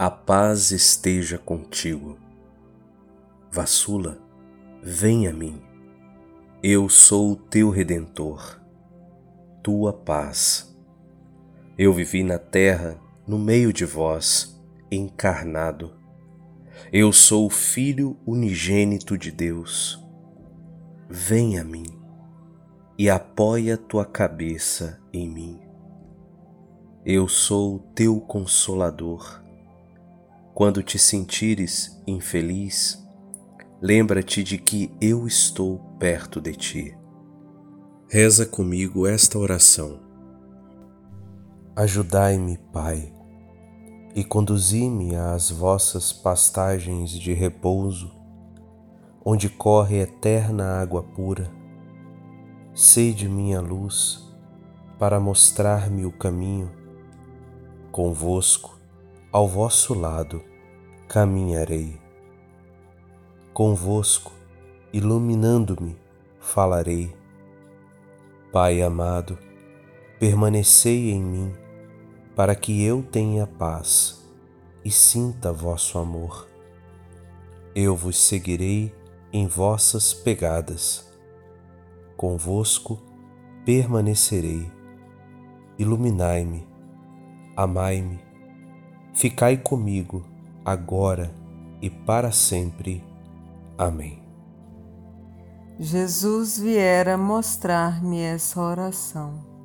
A paz esteja contigo. Vassula, vem a mim. Eu sou o teu redentor, tua paz. Eu vivi na terra, no meio de vós, encarnado. Eu sou o Filho unigênito de Deus. Vem a mim e apoia tua cabeça em mim. Eu sou o teu consolador. Quando te sentires infeliz, lembra-te de que eu estou perto de ti. Reza comigo esta oração. Ajudai-me, Pai, e conduzi-me às vossas pastagens de repouso, onde corre eterna água pura. Sede minha luz para mostrar-me o caminho. Convosco, ao vosso lado, caminharei convosco, iluminando-me, falarei. Pai amado, permanecei em mim, para que eu tenha paz e sinta vosso amor. Eu vos seguirei em vossas pegadas. Convosco permanecerei. Iluminai-me, amai-me, ficai comigo agora e para sempre. Amém. Jesus viera mostrar-me essa oração.